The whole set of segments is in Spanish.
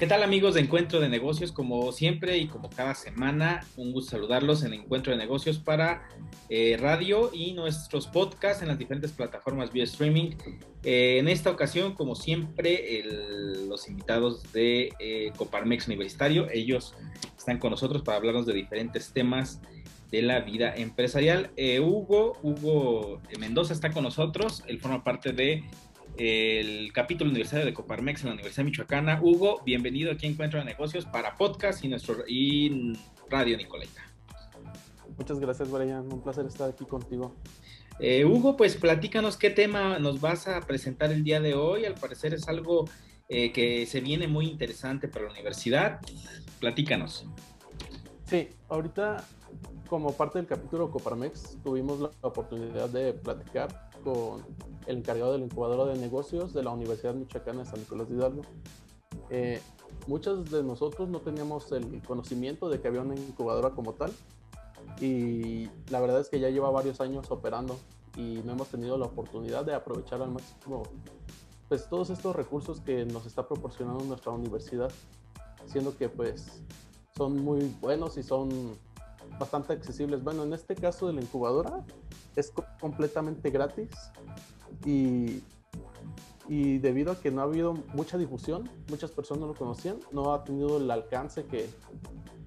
¿Qué tal amigos de Encuentro de Negocios? Como siempre y como cada semana, un gusto saludarlos en Encuentro de Negocios para eh, radio y nuestros podcasts en las diferentes plataformas vía streaming. Eh, en esta ocasión, como siempre, los invitados de eh, Coparmex Universitario, ellos están con nosotros para hablarnos de diferentes temas de la vida empresarial. Hugo, Hugo Mendoza está con nosotros, él forma parte de el capítulo universitario de Coparmex en la Universidad Michoacana. Hugo, bienvenido aquí a Encuentro de Negocios para podcast y nuestro y Radio Nicoleta. Muchas gracias, Brian. Un placer estar aquí contigo. Eh, Hugo, pues platícanos qué tema nos vas a presentar el día de hoy. Al parecer es algo eh, que se viene muy interesante para la universidad. Platícanos. Sí, ahorita como parte del capítulo Coparmex tuvimos la oportunidad de platicar con el encargado de la incubadora de negocios de la Universidad Michoacana de San Nicolás de Hidalgo. Eh, muchos de nosotros no teníamos el conocimiento de que había una incubadora como tal y la verdad es que ya lleva varios años operando y no hemos tenido la oportunidad de aprovechar al máximo pues todos estos recursos que nos está proporcionando nuestra universidad, siendo que pues son muy buenos y son bastante accesibles. Bueno, en este caso de la incubadora es completamente gratis y, y debido a que no ha habido mucha difusión, muchas personas no lo conocían, no ha tenido el alcance que,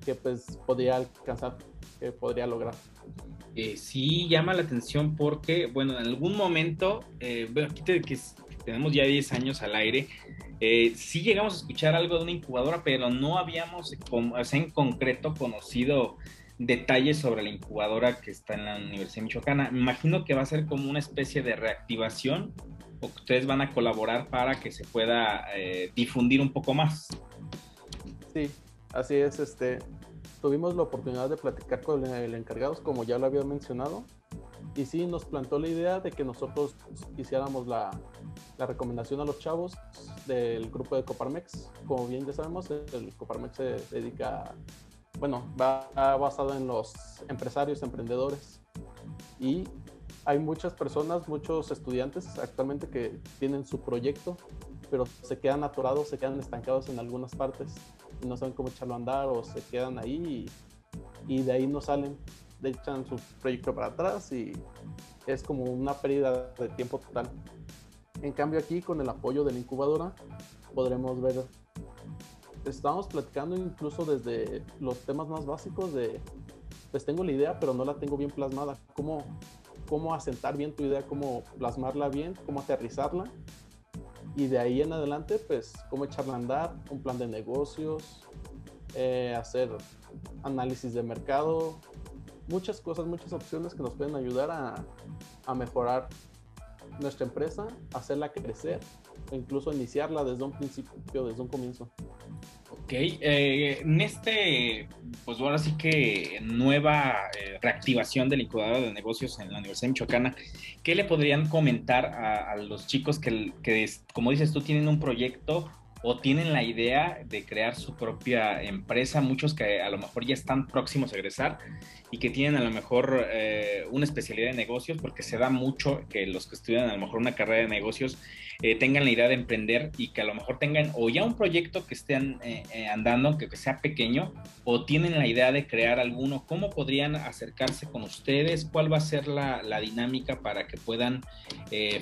que pues podría alcanzar, que podría lograr. Eh, sí llama la atención porque, bueno, en algún momento, eh, bueno, aquí te, que tenemos ya 10 años al aire, eh, sí llegamos a escuchar algo de una incubadora, pero no habíamos en concreto conocido detalles sobre la incubadora que está en la Universidad Michoacana. Imagino que va a ser como una especie de reactivación o que ustedes van a colaborar para que se pueda eh, difundir un poco más. Sí, así es. Este, tuvimos la oportunidad de platicar con el encargado, como ya lo había mencionado, y sí nos plantó la idea de que nosotros hiciéramos la, la, recomendación a los chavos del grupo de Coparmex. Como bien ya sabemos, el Coparmex se dedica bueno, va basado en los empresarios, emprendedores. Y hay muchas personas, muchos estudiantes actualmente que tienen su proyecto, pero se quedan atorados, se quedan estancados en algunas partes y no saben cómo echarlo a andar o se quedan ahí y, de ahí no salen, de echan su proyecto para atrás y es como una pérdida de tiempo total. En cambio aquí con el apoyo de la incubadora podremos ver estábamos platicando incluso desde los temas más básicos de, pues tengo la idea, pero no la tengo bien plasmada. ¿Cómo, cómo asentar bien tu idea, cómo plasmarla bien, cómo aterrizarla? Y de ahí en adelante, pues, cómo echarla a andar, un plan de negocios, eh, hacer análisis de mercado, muchas cosas, muchas opciones que nos pueden ayudar a, a mejorar nuestra empresa, hacerla crecer o incluso iniciarla desde un principio, desde un comienzo. Ok, eh, en este, pues ahora sí que nueva eh, reactivación del incubador de negocios en la Universidad Michoacana, ¿qué le podrían comentar a, los chicos que, que, como dices tú, tienen un proyecto o tienen la idea de crear su propia empresa, muchos que a lo mejor ya están próximos a egresar y que tienen a lo mejor eh, una especialidad de negocios, porque se da mucho que los que estudian a lo mejor una carrera de negocios eh, tengan la idea de emprender y que a lo mejor tengan o ya un proyecto que estén eh, andando, que, sea pequeño, o tienen la idea de crear alguno, ¿cómo podrían acercarse con ustedes? ¿Cuál va a ser la, dinámica para que puedan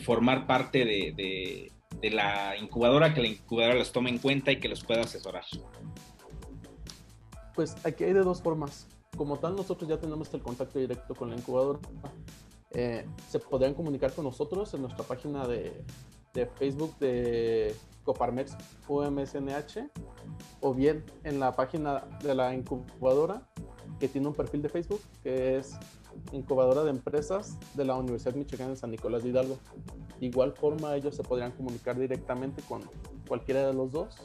formar parte de la incubadora, que la incubadora los tome en cuenta y que los pueda asesorar? Pues aquí hay de dos formas. Como tal, nosotros ya tenemos el contacto directo con la incubadora. Eh, se podrían comunicar con nosotros en nuestra página de, de Facebook de Coparmex UMSNH o bien en la página de la incubadora que tiene un perfil de Facebook que es incubadora de empresas de la Universidad Michoacana de San Nicolás de Hidalgo. De igual forma, ellos se podrían comunicar directamente con cualquiera de los dos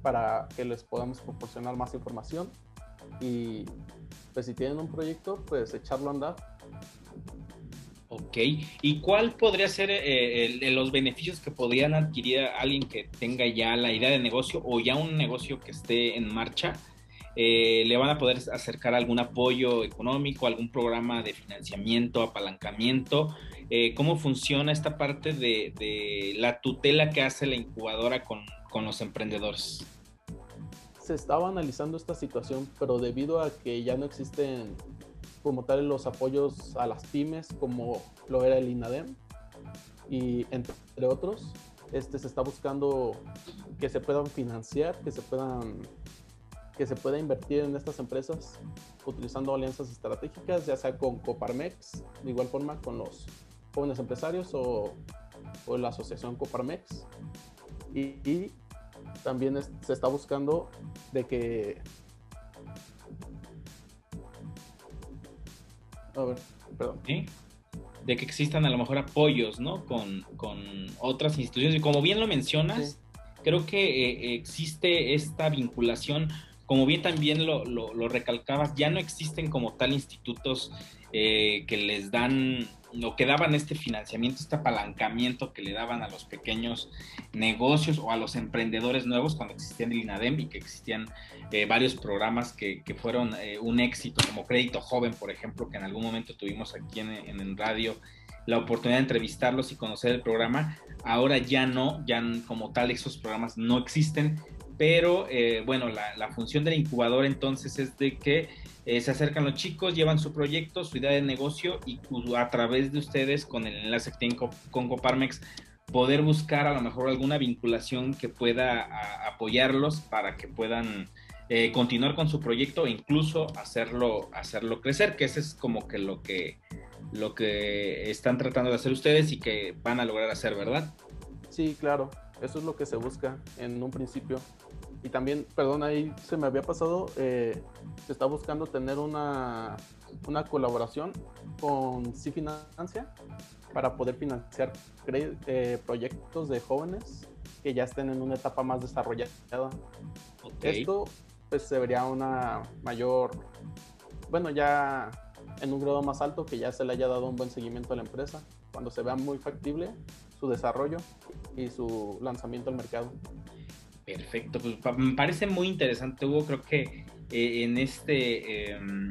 para que les podamos proporcionar más información y pues si tienen un proyecto, pues echarlo a andar. Ok, ¿y cuál podría ser eh, los beneficios que podrían adquirir alguien que tenga ya la idea de negocio o ya un negocio que esté en marcha? Eh, le van a poder acercar algún apoyo económico, algún programa de financiamiento, apalancamiento, eh, cómo funciona esta parte de, la tutela que hace la incubadora con, con los emprendedores. Se estaba analizando esta situación, pero debido a que ya no existen como tal los apoyos a las pymes como lo era el INADEM y entre otros, este se está buscando que se puedan financiar, que se puedan que se pueda invertir en estas empresas utilizando alianzas estratégicas, ya sea con Coparmex, de igual forma con los jóvenes empresarios o, o la asociación Coparmex. Y, también se está buscando de que... A ver, perdón. De que existan a lo mejor apoyos, ¿no? Con, con otras instituciones. Y como bien lo mencionas, creo que eh, existe esta vinculación como bien también lo, lo, recalcabas, ya no existen como tal institutos eh, que les dan o que daban este financiamiento, este apalancamiento que le daban a los pequeños negocios o a los emprendedores nuevos cuando existían el INADEM y que existían eh, varios programas que, que fueron eh, un éxito, como Crédito Joven, por ejemplo, que en algún momento tuvimos aquí en, en radio la oportunidad de entrevistarlos y conocer el programa. Ahora ya no, ya como tal esos programas no existen, pero eh, bueno, la, función del incubador entonces es de que eh, se acercan los chicos, llevan su proyecto, su idea de negocio y a través de ustedes, con el enlace que tienen con Coparmex, poder buscar a lo mejor alguna vinculación que pueda apoyarlos para que puedan eh, continuar con su proyecto e incluso hacerlo, hacerlo crecer, que ese es como que lo que lo que están tratando de hacer ustedes y que van a lograr hacer, ¿verdad? Sí, claro, eso es lo que se busca en un principio. Y también, perdón, ahí se me había pasado, eh, se está buscando tener una, una colaboración con Sí Financia para poder financiar eh, proyectos de jóvenes que ya estén en una etapa más desarrollada. Esto pues se vería una mayor, bueno, ya en un grado más alto que ya se le haya dado un buen seguimiento a la empresa, cuando se vea muy factible su desarrollo y su lanzamiento al mercado. Perfecto, pues me parece muy interesante, Hugo. Creo que eh, en este em,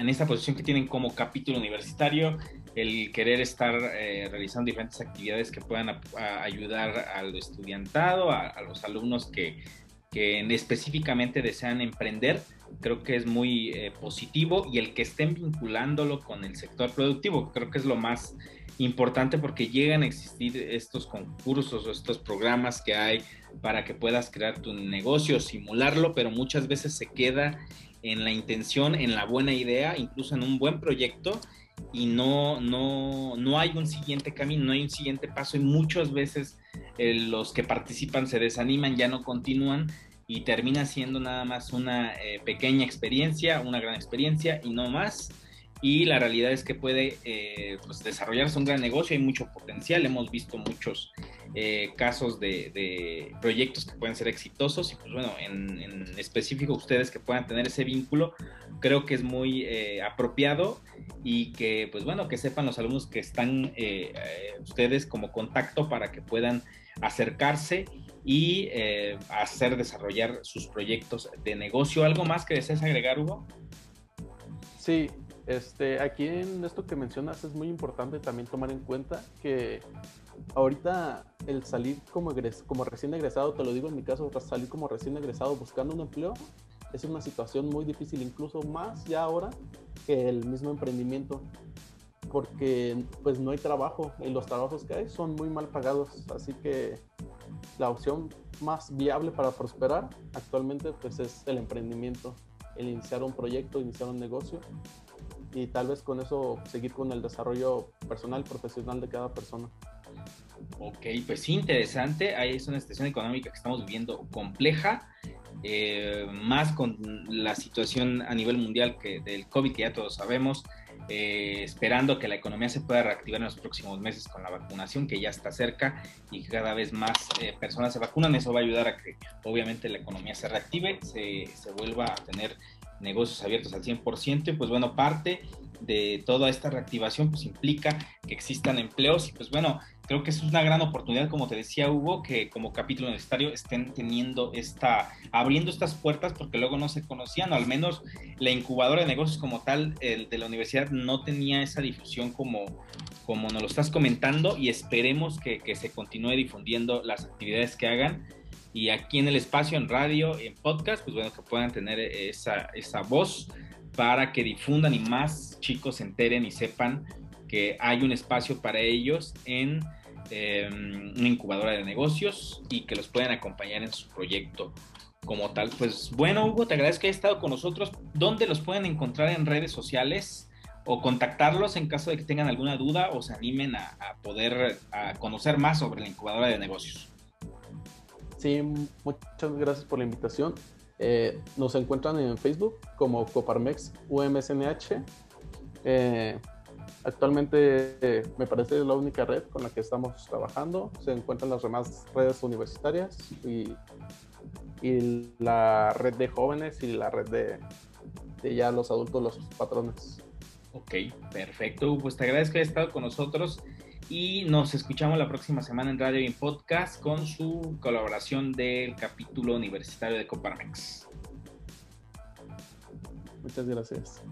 en esta posición que tienen como capítulo universitario, el querer estar eh, realizando diferentes actividades que puedan ayudar al estudiantado, a, los alumnos que, que, específicamente desean emprender, creo que es muy eh, positivo y el que estén vinculándolo con el sector productivo, creo que es lo más importante porque llegan a existir estos concursos o estos programas que hay para que puedas crear tu negocio, simularlo, pero muchas veces se queda en la intención, en la buena idea, incluso en un buen proyecto y no, no, no hay un siguiente camino, no hay un siguiente paso y muchas veces eh, los que participan se desaniman, ya no continúan y termina siendo nada más una eh, pequeña experiencia, una gran experiencia y no más y la realidad es que puede eh, pues, desarrollarse un gran negocio, hay mucho potencial, hemos visto muchos eh, casos de, proyectos que pueden ser exitosos. Y pues bueno, en, específico ustedes que puedan tener ese vínculo, creo que es muy eh, apropiado. Y que pues bueno, que sepan los alumnos que están ustedes como contacto para que puedan acercarse y hacer desarrollar sus proyectos de negocio. ¿Algo más que desees agregar, Hugo? Sí, este, aquí en esto que mencionas es muy importante también tomar en cuenta que ahorita el salir como, recién egresado, te lo digo en mi caso, salir como recién egresado buscando un empleo es una situación muy difícil, incluso más ya ahora que el mismo emprendimiento, porque pues no hay trabajo y los trabajos que hay son muy mal pagados, así que la opción más viable para prosperar actualmente pues es el emprendimiento, el iniciar un proyecto, iniciar un negocio y tal vez con eso seguir con el desarrollo personal, profesional de cada persona. Ok, pues interesante. Ahí es una situación económica que estamos viviendo compleja, eh, más con la situación a nivel mundial que del COVID, que ya todos sabemos, eh, esperando que la economía se pueda reactivar en los próximos meses con la vacunación, que ya está cerca y cada vez más eh, personas se vacunan. Eso va a ayudar a que obviamente la economía se reactive, se, se vuelva a tener negocios abiertos al 100%, y pues bueno, parte de toda esta reactivación pues implica que existan empleos y pues bueno, creo que es una gran oportunidad, como te decía Hugo, que como capítulo universitario estén teniendo esta, abriendo estas puertas porque luego no se conocían, o al menos la incubadora de negocios como tal el de la universidad no tenía esa difusión como, como nos lo estás comentando y esperemos que, se continúe difundiendo las actividades que hagan. Y aquí en el espacio, en radio, en podcast, pues bueno, que puedan tener esa, esa voz para que difundan y más chicos se enteren y sepan que hay un espacio para ellos en em, una incubadora de negocios y que los puedan acompañar en su proyecto como tal. Pues bueno, Hugo, te agradezco que hayas estado con nosotros. ¿Dónde los pueden encontrar en redes sociales? o contactarlos en caso de que tengan alguna duda o se animen a, poder a conocer más sobre la incubadora de negocios. Sí, muchas gracias por la invitación. Eh, nos encuentran en Facebook como Coparmex UMSNH. Eh, actualmente eh, me parece la única red con la que estamos trabajando. Se encuentran las demás redes universitarias y, la red de jóvenes y la red de, de ya los adultos, los patrones. Ok, perfecto. Pues te agradezco que hayas estado con nosotros y nos escuchamos la próxima semana en Radio y Podcast con su colaboración del capítulo universitario de Coparmex. Muchas gracias.